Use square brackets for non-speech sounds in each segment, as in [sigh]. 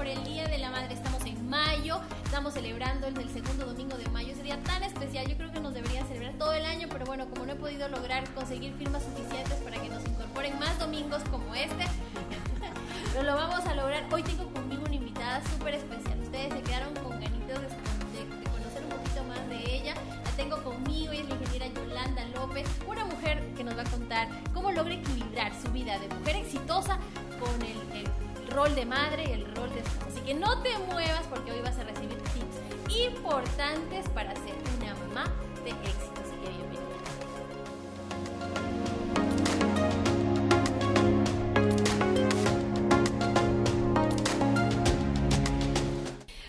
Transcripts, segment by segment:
por el Día de la Madre. Estamos en mayo, estamos celebrando el del segundo domingo de mayo. Ese día tan especial, yo creo que nos debería celebrar todo el año, pero bueno, como no he podido lograr conseguir firmas suficientes para que nos incorporen más domingos como este, [laughs] lo vamos a lograr. Hoy tengo conmigo una invitada súper especial. Ustedes se quedaron con ganitos de, conocer un poquito más de ella. La tengo conmigo, ella es la ingeniera Yolanda López, una mujer que nos va a contar cómo logra equilibrar su vida de mujer exitosa con el, el rol de madre y el rol de esposa. Así que no te muevas porque hoy vas a recibir tips importantes para ser una mamá de éxito. Así que bienvenida.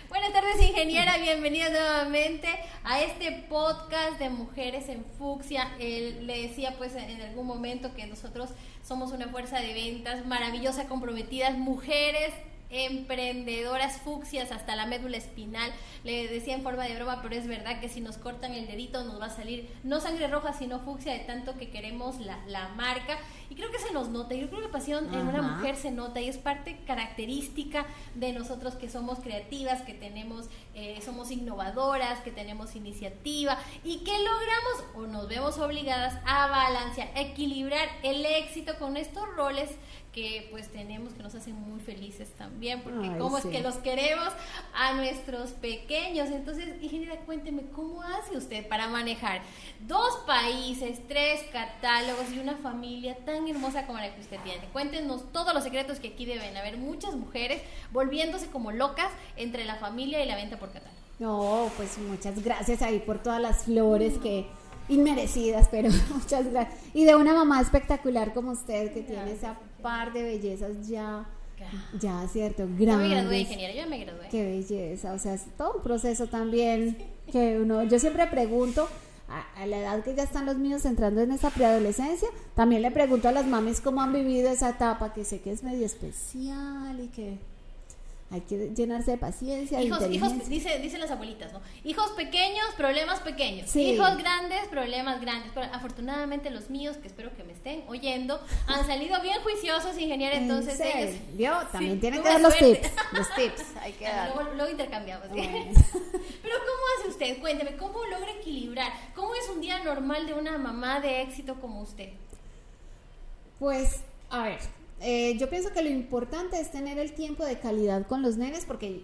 Buenas tardes, ingeniera. Bienvenida nuevamente a este podcast de Mujeres en Fucsia. Él le decía, pues, en algún momento que nosotros somos una fuerza de ventas maravillosa, comprometidas, mujeres emprendedoras fucsias hasta la médula espinal. Le decía en forma de broma, pero es verdad que si nos cortan el dedito nos va a salir no sangre roja, sino fucsia de tanto que queremos la, la marca. Y creo que se nos nota. Yo creo que pasión en una mujer se nota y es parte característica de nosotros que somos creativas, que tenemos, eh, somos innovadoras, que tenemos iniciativa y que logramos o nos vemos obligadas a balancear, equilibrar el éxito con estos roles que pues tenemos que nos hacen muy felices también, porque Ay, cómo sí. es que los queremos a nuestros pequeños. Entonces, ingeniera, cuénteme, ¿cómo hace usted para manejar dos países, tres catálogos y una familia tan hermosa como la que usted tiene? Cuéntenos todos los secretos que aquí deben haber muchas mujeres volviéndose como locas entre la familia y la venta por catálogo. No, pues muchas gracias ahí por todas las flores que inmerecidas, pero [laughs] muchas gracias. Y de una mamá espectacular como usted que tiene Gracias, esa par de bellezas ya, ya cierto, Yo me gradué, grandes. ingeniera, yo me gradué. Qué belleza, o sea, es todo un proceso también que uno, yo siempre pregunto a, a la edad que ya están los niños entrando en esa preadolescencia, también le pregunto a las mamis cómo han vivido esa etapa que sé que es medio especial y que hay que llenarse de paciencia, de Hijos, hijos, dice, dicen las abuelitas, ¿no? Hijos pequeños, problemas pequeños. Sí. Hijos grandes, problemas grandes. Pero afortunadamente los míos, que espero que me estén oyendo, han salido bien juiciosos, ingeniera. ¿En Entonces ellos... ¿Vio? También Sí, tienen que dar los tips, los tips, hay que dar. Luego, luego intercambiamos. ¿sí? Bueno. [laughs] [laughs] Pero ¿cómo hace usted? Cuénteme, ¿cómo logra equilibrar? ¿Cómo es un día normal de una mamá de éxito como usted? Pues, a ver, eh, yo pienso que lo importante es tener el tiempo de calidad con los nenes porque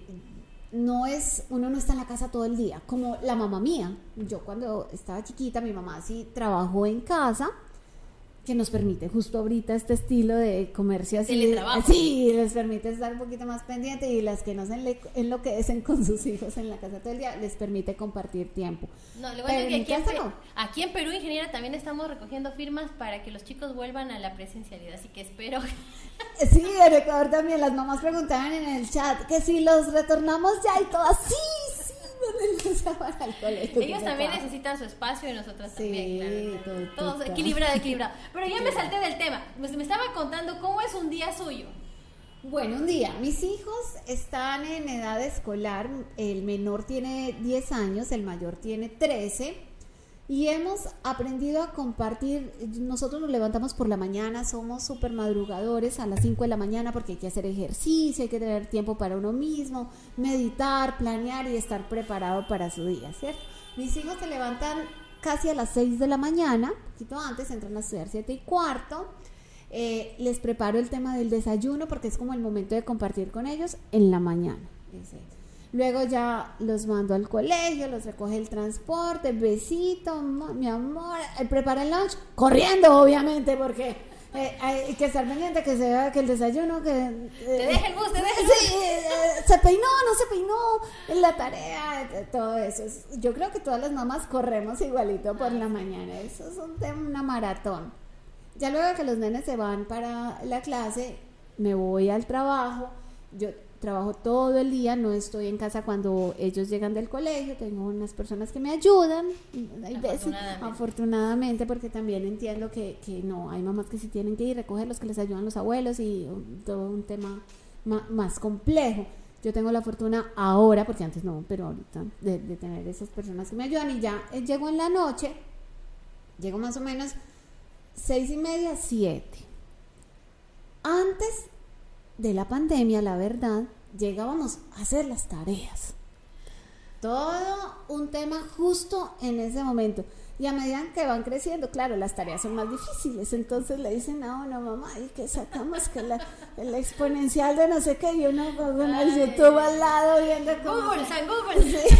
no es, uno no está en la casa todo el día, como la mamá mía. Yo cuando estaba chiquita, mi mamá sí trabajó en casa, que nos permite justo ahorita este estilo de comercio así. Sí, les permite estar un poquito más pendiente y las que no se enloquecen con sus hijos en la casa todo el día, les permite compartir tiempo. No, le voy a Pero decir en que aquí en, casa Pe- no. aquí en Perú, ingeniera, también estamos recogiendo firmas para que los chicos vuelvan a la presencialidad. Así que espero. Sí, en Ecuador también las mamás preguntaban en el chat que si los retornamos ya y todas, sí, [laughs] colegio. Ellos también necesitan su espacio y nosotras Sí, también, claro. todo- Todos equilibrado, equilibrado. [laughs] Pero ya me salté del tema. Pues me estaba contando cómo es un día suyo. Bueno, un día, mis hijos están en edad escolar, el menor tiene 10 años, el mayor tiene 13, y hemos aprendido a compartir, nosotros nos levantamos por la mañana, somos súper madrugadores a las 5 de la mañana porque hay que hacer ejercicio, hay que tener tiempo para uno mismo, meditar, planear y estar preparado para su día, ¿cierto? Mis hijos se levantan casi a las 6 de la mañana, un poquito antes, entran a estudiar 7 y cuarto, eh, les preparo el tema del desayuno porque es como el momento de compartir con ellos en la mañana. Luego ya los mando al colegio, los recoge el transporte, besito, mi amor, eh, prepara el lunch, corriendo obviamente porque eh, hay que estar pendiente que se vea que el desayuno, que... eh, Te deja el bus, te deja el Sí, eh, se peinó, no se peinó, en la tarea, todo eso. Es- Yo creo que todas las mamás corremos igualito por la mañana, eso es un tema, una maratón. Ya luego que los nenes se van para la clase, me voy al trabajo. Yo trabajo todo el día, no estoy en casa cuando ellos llegan del colegio, tengo unas personas que me ayudan, hay veces, Afortunadamente. afortunadamente, porque también entiendo que, que no, hay mamás que sí tienen que ir a recogerlos, que les ayudan los abuelos y todo un tema ma- más complejo. Yo tengo la fortuna ahora, porque antes no, pero ahorita, de, de tener esas personas que me ayudan y ya eh, llego en la noche, llego más o menos seis y media, siete. Antes de la pandemia, la verdad, llegábamos a hacer las tareas. Todo un tema justo en ese momento. Y a medida que van creciendo, claro, las tareas son más difíciles. Entonces le dicen a uno, mamá, y que sacamos que la, el exponencial de no sé qué, y uno con el YouTube al lado viendo cómo. Google, San Google. [laughs] Sí,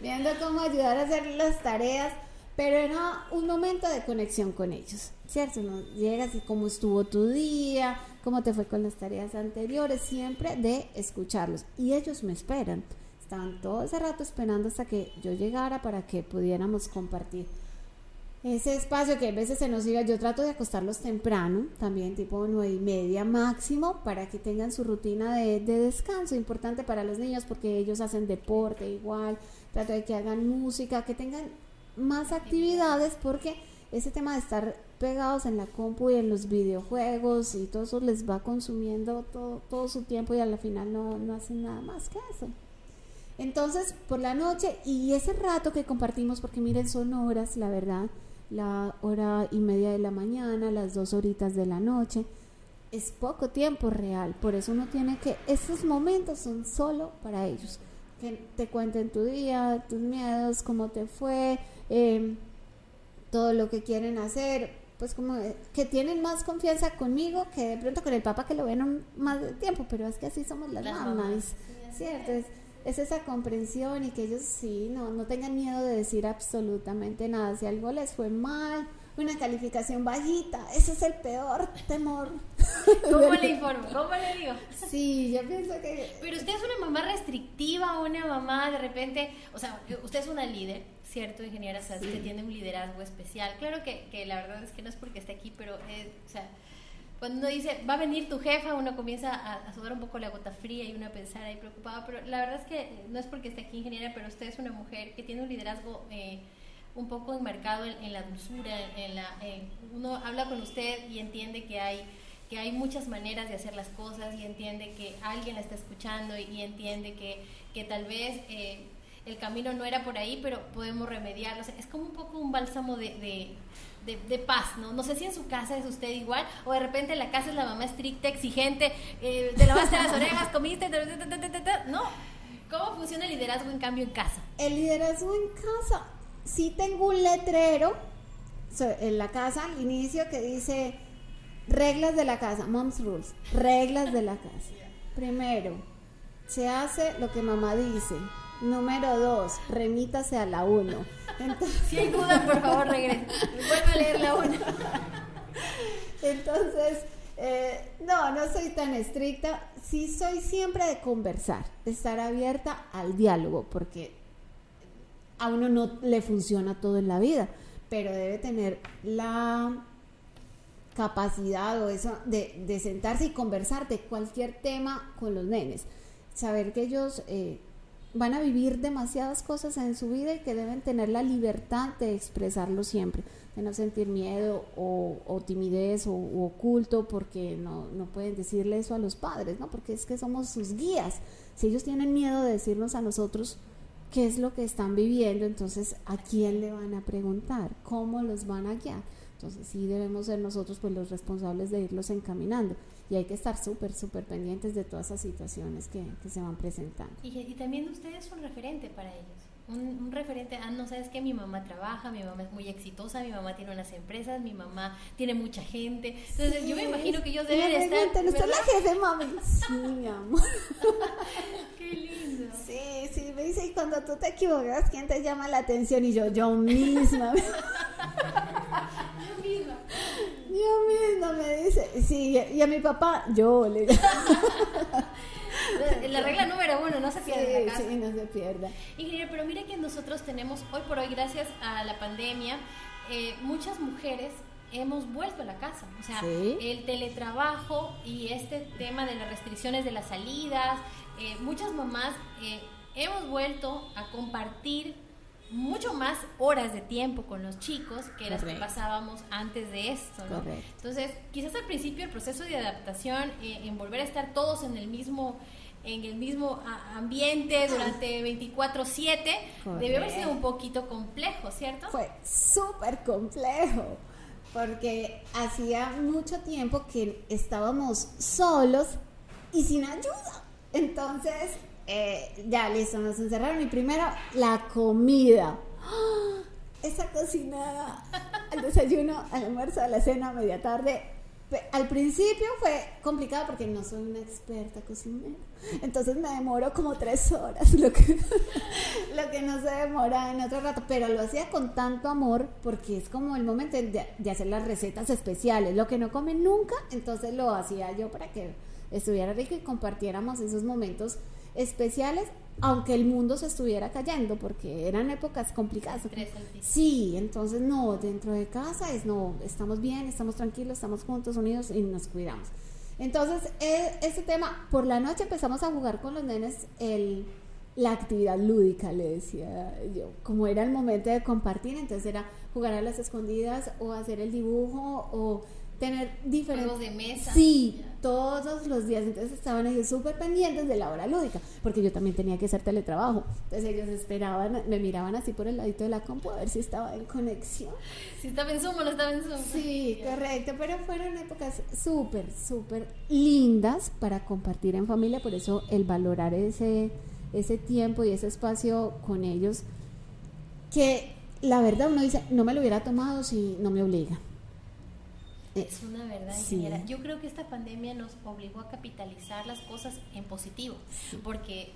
viendo cómo ayudar a hacer las tareas. Pero era un momento de conexión con ellos, ¿cierto? ¿No? Llegas y cómo estuvo tu día, cómo te fue con las tareas anteriores, siempre de escucharlos. Y ellos me esperan. Estaban todo ese rato esperando hasta que yo llegara para que pudiéramos compartir ese espacio que a veces se nos iba. Yo trato de acostarlos temprano, también tipo nueve y media máximo, para que tengan su rutina de, de descanso, importante para los niños porque ellos hacen deporte igual. Trato de que hagan música, que tengan más actividades porque ese tema de estar pegados en la compu y en los videojuegos y todo eso les va consumiendo todo, todo su tiempo y al final no, no hacen nada más que eso. Entonces, por la noche y ese rato que compartimos, porque miren, son horas, la verdad, la hora y media de la mañana, las dos horitas de la noche, es poco tiempo real, por eso uno tiene que, esos momentos son solo para ellos, que te cuenten tu día, tus miedos, cómo te fue, eh, todo lo que quieren hacer, pues como que tienen más confianza conmigo que de pronto con el papá que lo ven más de tiempo, pero es que así somos las, mamás, ¿cierto? Es, es, esa comprensión y que ellos sí, no, no tengan miedo de decir absolutamente nada, si algo les fue mal, una calificación bajita, ese es el peor temor. [laughs] ¿Cómo le [laughs] informo? ¿Cómo le digo? Sí, yo pienso que... Pero usted es una mamá restrictiva, una mamá de repente, o sea, usted es una líder, ¿cierto, ingeniera? O que tiene un liderazgo especial. Claro que, que, la verdad es que no es porque esté aquí, pero, o sea, cuando uno dice, va a venir tu jefa, uno comienza a, a, sudar un poco la gota fría y uno a pensar ahí preocupado, pero la verdad es que no es porque esté aquí, ingeniera, pero usted es una mujer que tiene un liderazgo... Eh, un poco enmarcado en, en la dulzura, en la, uno habla con usted y entiende que hay, que hay muchas maneras de hacer las cosas y entiende que alguien la está escuchando y, entiende que, que, tal vez eh, el camino no era por ahí, pero podemos remediarlo. es como un poco un bálsamo de, de, de, paz, ¿no? No sé si en su casa es usted igual, o de repente en la casa es la mamá estricta, exigente, eh, te lavaste las orejas, comiste, ¿no? ¿Cómo funciona el liderazgo en cambio en casa? El liderazgo en casa, sí tengo un letrero en la casa al inicio que dice reglas de la casa, mom's rules, reglas de la casa. Primero, se hace lo que mamá dice. Número dos, remítase a la uno. si hay duda, por favor, regrese. Vuelve a leer la uno. Entonces, eh, no, no soy tan estricta. Sí soy siempre de conversar, de estar abierta al diálogo, porque a uno no le funciona todo en la vida, pero debe tener la capacidad o eso de, sentarse y conversar de cualquier tema con los nenes. Saber que ellos eh, van a vivir demasiadas cosas en su vida y que deben tener la libertad de expresarlo siempre, de no sentir miedo o, timidez o oculto porque no, no pueden decirle eso a los padres, ¿no? Porque es que somos sus guías. Si ellos tienen miedo de decirnos a nosotros qué es lo que están viviendo, entonces a quién le van a preguntar, cómo los van a guiar. Entonces sí debemos ser nosotros pues los responsables de irlos encaminando y hay que estar súper, súper pendientes de todas esas situaciones que, que se van presentando. Y, y también ustedes son referente para ellos un, referente, ah, no sabes que mi mamá trabaja, mi mamá es muy exitosa, mi mamá tiene unas empresas, mi mamá tiene mucha gente. Entonces yo me imagino que ellos deben estar. ¿No la jefe, mami? Sí, mi [laughs] amor. [laughs] Qué lindo. Sí, sí, me dice, y cuando tú te equivocas, ¿quién te llama la atención? Y yo, yo misma. [laughs] Yo sí, y a mi papá, yo le [laughs] La regla número uno, no se pierda. Sí, sí, no se pierda. Ingeniero, pero mire que nosotros tenemos hoy por hoy, gracias a la pandemia, eh, muchas mujeres hemos vuelto a la casa. O sea, el teletrabajo y este tema de las restricciones de las salidas, eh, muchas mamás eh, hemos vuelto a compartir mucho más horas de tiempo con los chicos que las que pasábamos antes de esto. ¿no? Entonces, quizás al principio el proceso de adaptación, eh, en volver a estar todos en el mismo en el mismo ambiente durante [laughs] 24/7, debió haber sido un poquito complejo, ¿cierto? Fue súper complejo, porque hacía mucho tiempo que estábamos solos y sin ayuda. Entonces, eh, ya listo, nos encerraron y primero la comida. ¡Ah! Esa cocinada, al desayuno, al almuerzo, a la cena, media tarde, al principio fue complicado porque no soy una experta cocinera. Entonces me demoro como tres horas, lo que, [laughs] lo que no se demora en otro rato. Pero lo hacía con tanto amor porque es como el momento de, hacer las recetas especiales. Lo que no comen nunca, entonces lo hacía yo para que estuviera rico y compartiéramos esos momentos especiales aunque el mundo se estuviera cayendo, porque eran épocas complicadas. Sí, entonces no, dentro de casa es no, estamos bien, estamos tranquilos, estamos juntos, unidos y nos cuidamos. Entonces, e, este tema, por la noche empezamos a jugar con los nenes el, la actividad lúdica, le decía yo, como era el momento de compartir, entonces era jugar a las escondidas o hacer el dibujo o tener diferentes... Juegos de mesa. Sí, todos los días. Entonces estaban ellos súper pendientes de la hora lúdica, porque yo también tenía que hacer teletrabajo. Entonces ellos esperaban, me miraban así por el ladito de la compu a ver si estaba en conexión. Si estaba en Zoom o no estaba en Zoom. Sí, correcto, pero fueron épocas súper, súper lindas para compartir en familia, por eso el valorar ese, ese tiempo y ese espacio con ellos, que la verdad uno dice, no me lo hubiera tomado si no me obliga. Es una verdad, ingeniera. Yo creo que esta pandemia nos obligó a capitalizar las cosas en positivo, porque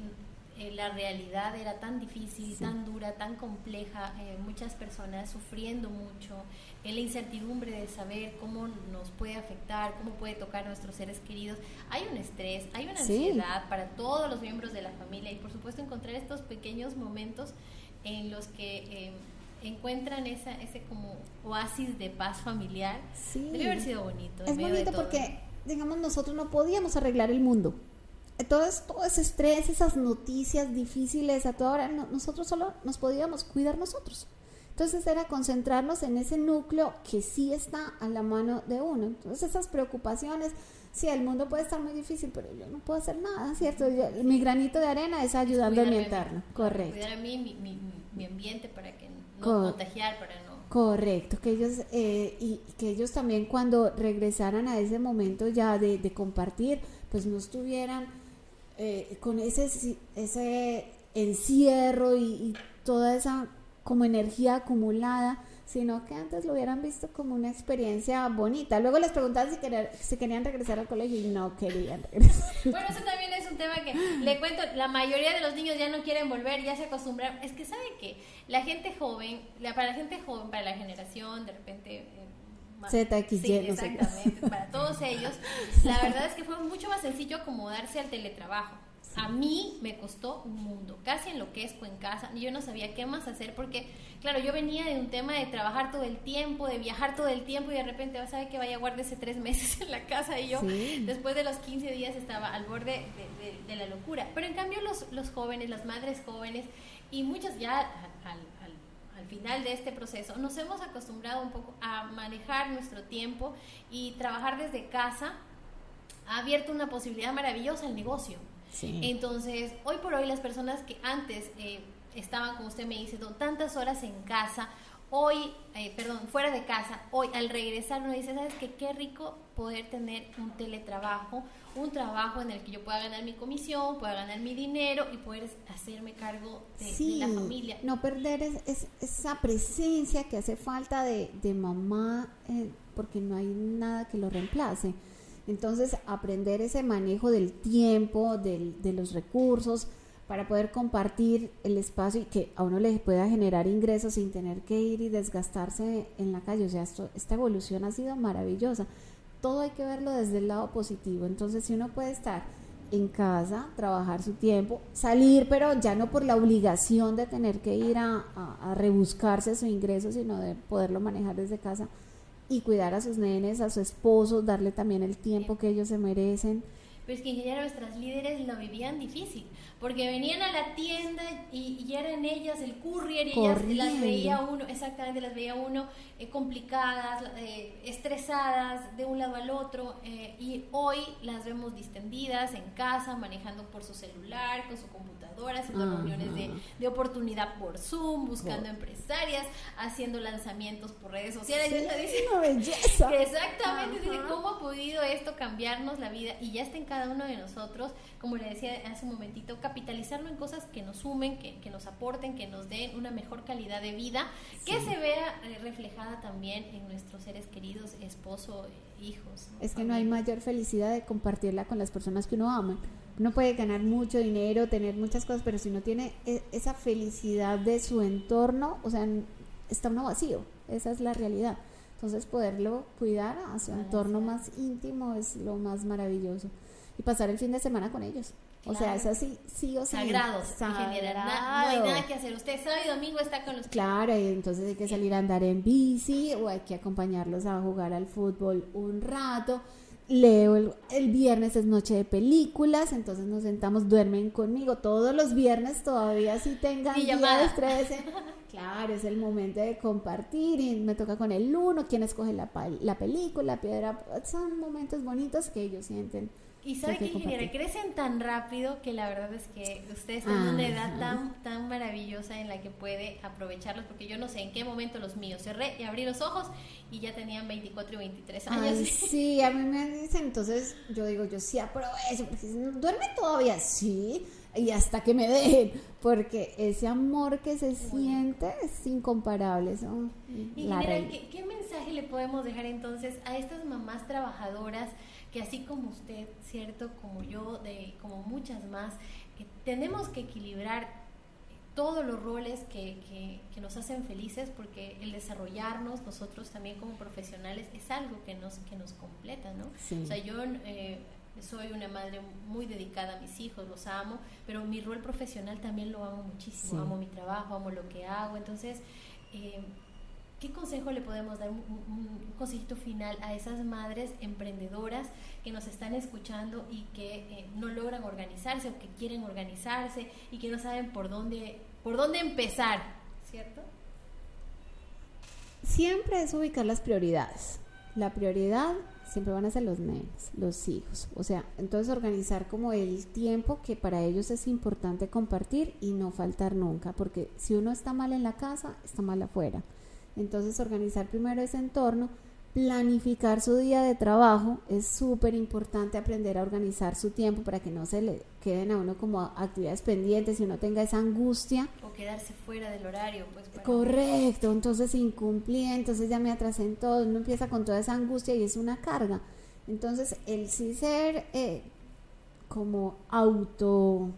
eh, la realidad era tan difícil, tan dura, tan compleja, eh, muchas personas sufriendo mucho, en la incertidumbre de saber cómo nos puede afectar, cómo puede tocar a nuestros seres queridos. Hay un estrés, hay una ansiedad para todos los miembros de la familia y por supuesto encontrar estos pequeños momentos en los que... Eh, encuentran esa, ese como oasis de paz familiar. Sí. Debe haber sido bonito. Es bonito porque, digamos, nosotros no podíamos arreglar el mundo. Entonces, todo ese estrés, esas noticias difíciles a toda hora, nosotros solo nos podíamos cuidar nosotros. Entonces era concentrarnos en ese núcleo que sí está a la mano de uno. Entonces esas preocupaciones, sí, el mundo puede estar muy difícil, pero yo no puedo hacer nada, ¿cierto? mi granito de arena es ayudando a mi entorno, correcto. Cuidar a mí, mi, mi, mi ambiente para que contagiar para no. Correcto, que ellos, eh, y que ellos también cuando regresaran a ese momento ya de, compartir, pues no estuvieran eh, con ese, ese encierro y, y, toda esa como energía acumulada, sino que antes lo hubieran visto como una experiencia bonita. Luego les preguntaban si, si querían regresar al colegio y no querían regresar. [laughs] Bueno, eso también es un tema que le cuento, la mayoría de los niños ya no quieren volver, ya se acostumbraron. Es que sabe que la gente joven, la, para la gente joven, para la generación, de repente... Eh, ZXY, sí, exactamente, para todos ellos, la verdad es que fue mucho más sencillo acomodarse al teletrabajo. A mí me costó un mundo, casi enloquezco en casa. Yo no sabía qué más hacer porque, claro, yo venía de un tema de trabajar todo el tiempo, de viajar todo el tiempo y de repente vas a ver que vaya a guardar tres [laughs] meses en la casa y yo después de los 15 días estaba al borde de, la locura. Pero en cambio los, los, jóvenes, las madres jóvenes y muchos ya al, al final de este proceso, nos hemos acostumbrado un poco a manejar nuestro tiempo y trabajar desde casa ha abierto una posibilidad maravillosa al negocio. Entonces, hoy por hoy las personas que antes eh, estaban, como usted me dice, tantas horas en casa, hoy, eh, perdón, fuera de casa, hoy al regresar uno dice, ¿sabes qué? Qué rico poder tener un teletrabajo, un trabajo en el que yo pueda ganar mi comisión, pueda ganar mi dinero y poder hacerme cargo de, la familia. No perder esa presencia que hace falta de, mamá, eh, porque no hay nada que lo reemplace. Entonces, aprender ese manejo del tiempo, de los recursos, para poder compartir el espacio y que a uno le pueda generar ingresos sin tener que ir y desgastarse en la calle. O sea, esto, esta evolución ha sido maravillosa. Todo hay que verlo desde el lado positivo. Entonces, si uno puede estar en casa, trabajar su tiempo, salir, pero ya no por la obligación de tener que ir a, a rebuscarse su ingreso, sino de poderlo manejar desde casa y cuidar a sus nenes, a su esposo, darle también el tiempo que ellos se merecen. Pues que ingeniera nuestras líderes lo vivían difícil, porque venían a la tienda y, y eran ellas el courier y ellas las veía uno, exactamente las veía uno eh, complicadas, eh, estresadas de un lado al otro eh, y hoy las vemos distendidas en casa, manejando por su celular, con su computadora, haciendo reuniones de, de, oportunidad por Zoom, buscando empresarias, haciendo lanzamientos por redes sociales. Sí, una belleza. [laughs] Exactamente, ¿cómo podido esto cambiarnos la vida y ya está en cada uno de nosotros, como le decía hace un momentito, capitalizarlo en cosas que nos sumen, que, que nos aporten, que nos den una mejor calidad de vida, que se vea eh, reflejada también en nuestros seres queridos, esposo, hijos. Es que no hay mayor felicidad de compartirla con las personas que uno ama. Uno puede ganar mucho dinero, tener muchas cosas, pero si no tiene e, esa felicidad de su entorno, o sea, está uno vacío. Esa es la realidad. Entonces, poderlo cuidar a su entorno más íntimo es lo más maravilloso. Y pasar el fin de semana con ellos. O sea, es así, sí o sí. Sagrados, Sagrado. no hay nada que hacer. Usted sábado y domingo está con los Claro, y entonces hay que salir a andar en bici o hay que acompañarlos a jugar al fútbol un rato leo el, viernes es noche de películas, entonces nos sentamos, duermen conmigo todos los viernes todavía si tengan días 13. [laughs] Claro, es el momento de compartir y me toca con el uno, quien escoge la, la película, piedra, son momentos bonitos que ellos sienten y sabe que, ingeniera, crecen tan rápido que la verdad es que usted está en una edad tan, tan maravillosa en la que puede aprovecharlos, porque yo no sé en qué momento los míos cerré y abrí los ojos y ya tenían 24 y 23 años. [laughs] sí, a mí me dicen, entonces yo digo, yo sí aprovecho, porque duerme todavía, sí, y hasta que me dejen, porque ese amor que se siente es incomparable. Son ¿qué, ¿qué mensaje le podemos dejar entonces a estas mamás trabajadoras? que así como usted, cierto, como yo, de, como muchas más, tenemos que equilibrar todos los roles que, que, nos hacen felices porque el desarrollarnos nosotros también como profesionales es algo que nos, que nos completa, ¿no? O sea, yo eh, soy una madre muy dedicada a mis hijos, los amo, pero mi rol profesional también lo amo muchísimo, amo mi trabajo, amo lo que hago, entonces... Eh, ¿Qué consejo le podemos dar, un, un, consejito final a esas madres emprendedoras que nos están escuchando y que eh, no logran organizarse o que quieren organizarse y que no saben por dónde, por dónde empezar, ¿cierto? Siempre es ubicar las prioridades. La prioridad siempre van a ser los nenes, los hijos. O sea, entonces organizar como el tiempo que para ellos es importante compartir y no faltar nunca, porque si uno está mal en la casa, está mal afuera. Entonces organizar primero ese entorno, planificar su día de trabajo, es súper importante aprender a organizar su tiempo para que no se le queden a uno como actividades pendientes y uno tenga esa angustia. O quedarse fuera del horario, pues. Correcto, entonces incumplí, entonces ya me atrasé en todo, uno empieza con toda esa angustia y es una carga. Entonces el sí ser eh, como auto...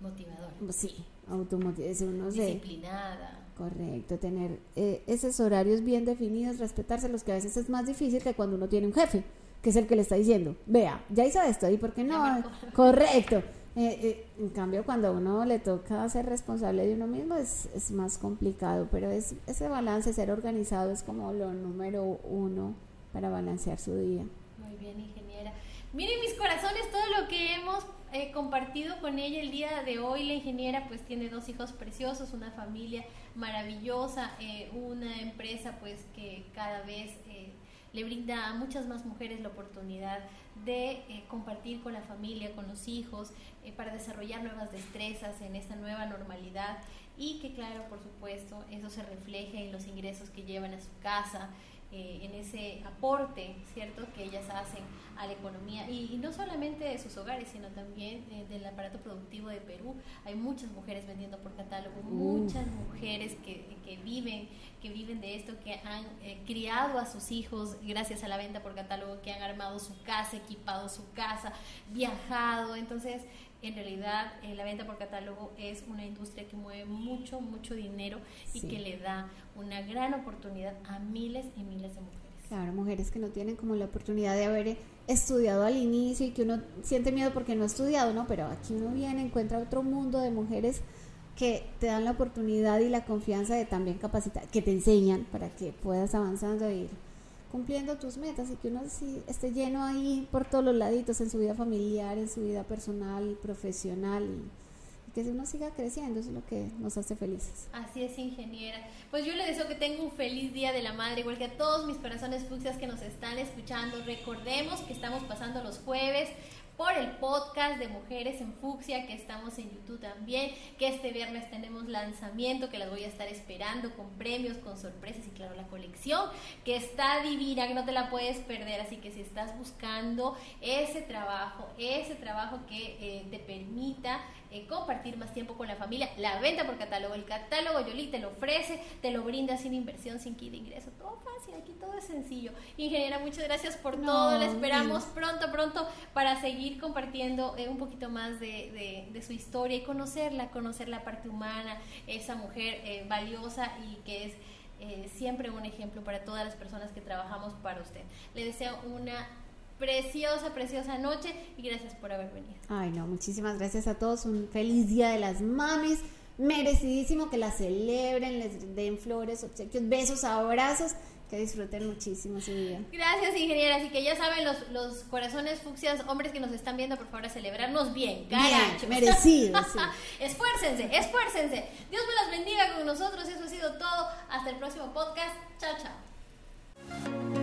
Motivador. Sí, automotivador, Disciplinada. Correcto, tener eh, esos horarios bien definidos, respetárselos, que a veces es más difícil que cuando uno tiene un jefe, que es el que le está diciendo, vea, ya hizo esto, ¿y por qué no? [laughs] Correcto. Eh, eh, en cambio, cuando a uno le toca ser responsable de uno mismo, es, es más complicado, pero es, ese balance, ser organizado, es como lo número uno para balancear su día. Muy bien, ingeniera. Miren mis corazones, todo lo que hemos he compartido con ella el día de hoy. La ingeniera pues tiene dos hijos preciosos, una familia maravillosa, eh, una empresa pues que cada vez eh, le brinda a muchas más mujeres la oportunidad de eh, compartir con la familia, con los hijos, para desarrollar nuevas destrezas en esta nueva normalidad y que claro, por supuesto, eso se refleje en los ingresos que llevan a su casa, eh, en ese aporte, ¿cierto?, que ellas hacen a la economía y, no solamente de sus hogares, sino también eh, del aparato productivo de Perú. Hay muchas mujeres vendiendo por catálogo, muchas mujeres que, que, viven que viven de esto, que han eh, criado a sus hijos gracias a la venta por catálogo, que han armado su casa, equipado su casa, viajado. Entonces, en realidad eh, la venta por catálogo es una industria que mueve mucho, mucho dinero y que le da una gran oportunidad a miles y miles de mujeres. Claro, mujeres que no tienen como la oportunidad de haber estudiado al inicio y que uno siente miedo porque no ha estudiado, ¿no? Pero aquí uno viene, encuentra otro mundo de mujeres que te dan la oportunidad y la confianza de también capacitar, que te enseñan para que puedas avanzando e ir cumpliendo tus metas y que uno esté lleno ahí por todos los laditos en su vida familiar, en su vida personal, profesional y, que uno siga creciendo, eso es lo que nos hace felices. Así es, ingeniera. Pues yo le deseo que tenga un feliz día de la madre, igual que a todos mis corazones fucsias que nos están escuchando. Recordemos que estamos pasando los jueves por el podcast de Mujeres en Fucsia que estamos en YouTube también, que este viernes tenemos lanzamiento que las voy a estar esperando con premios, con sorpresas y claro, la colección que está divina, que no te la puedes perder, así que si estás buscando ese trabajo, ese trabajo que eh, te permita eh, compartir más tiempo con la familia, la venta por catálogo, el catálogo Yoli te lo ofrece, te lo brinda sin inversión, sin kit de ingreso, todo fácil, aquí todo es sencillo. Ingeniera, muchas gracias por todo, la esperamos pronto, pronto para seguir compartiendo eh, un poquito más de, su historia y conocerla, conocer la parte humana, esa mujer eh, valiosa y que es... siempre un ejemplo para todas las personas que trabajamos para usted. Le deseo una preciosa, preciosa noche y gracias por haber venido. Ay, no, muchísimas gracias a todos. Un feliz Día de las Mamis. Merecidísimo que la celebren, les den flores, obsequios, besos, abrazos. Que disfruten muchísimo su día. Gracias, ingeniera. Así que ya saben, los, los corazones fucsias, hombres que nos están viendo, por favor, a celebrarnos bien. Bien, merecidos. [laughs] esfuércense, esfuércense. Dios me las bendiga con nosotros. Eso ha sido todo. Hasta el próximo podcast. Chao, chao.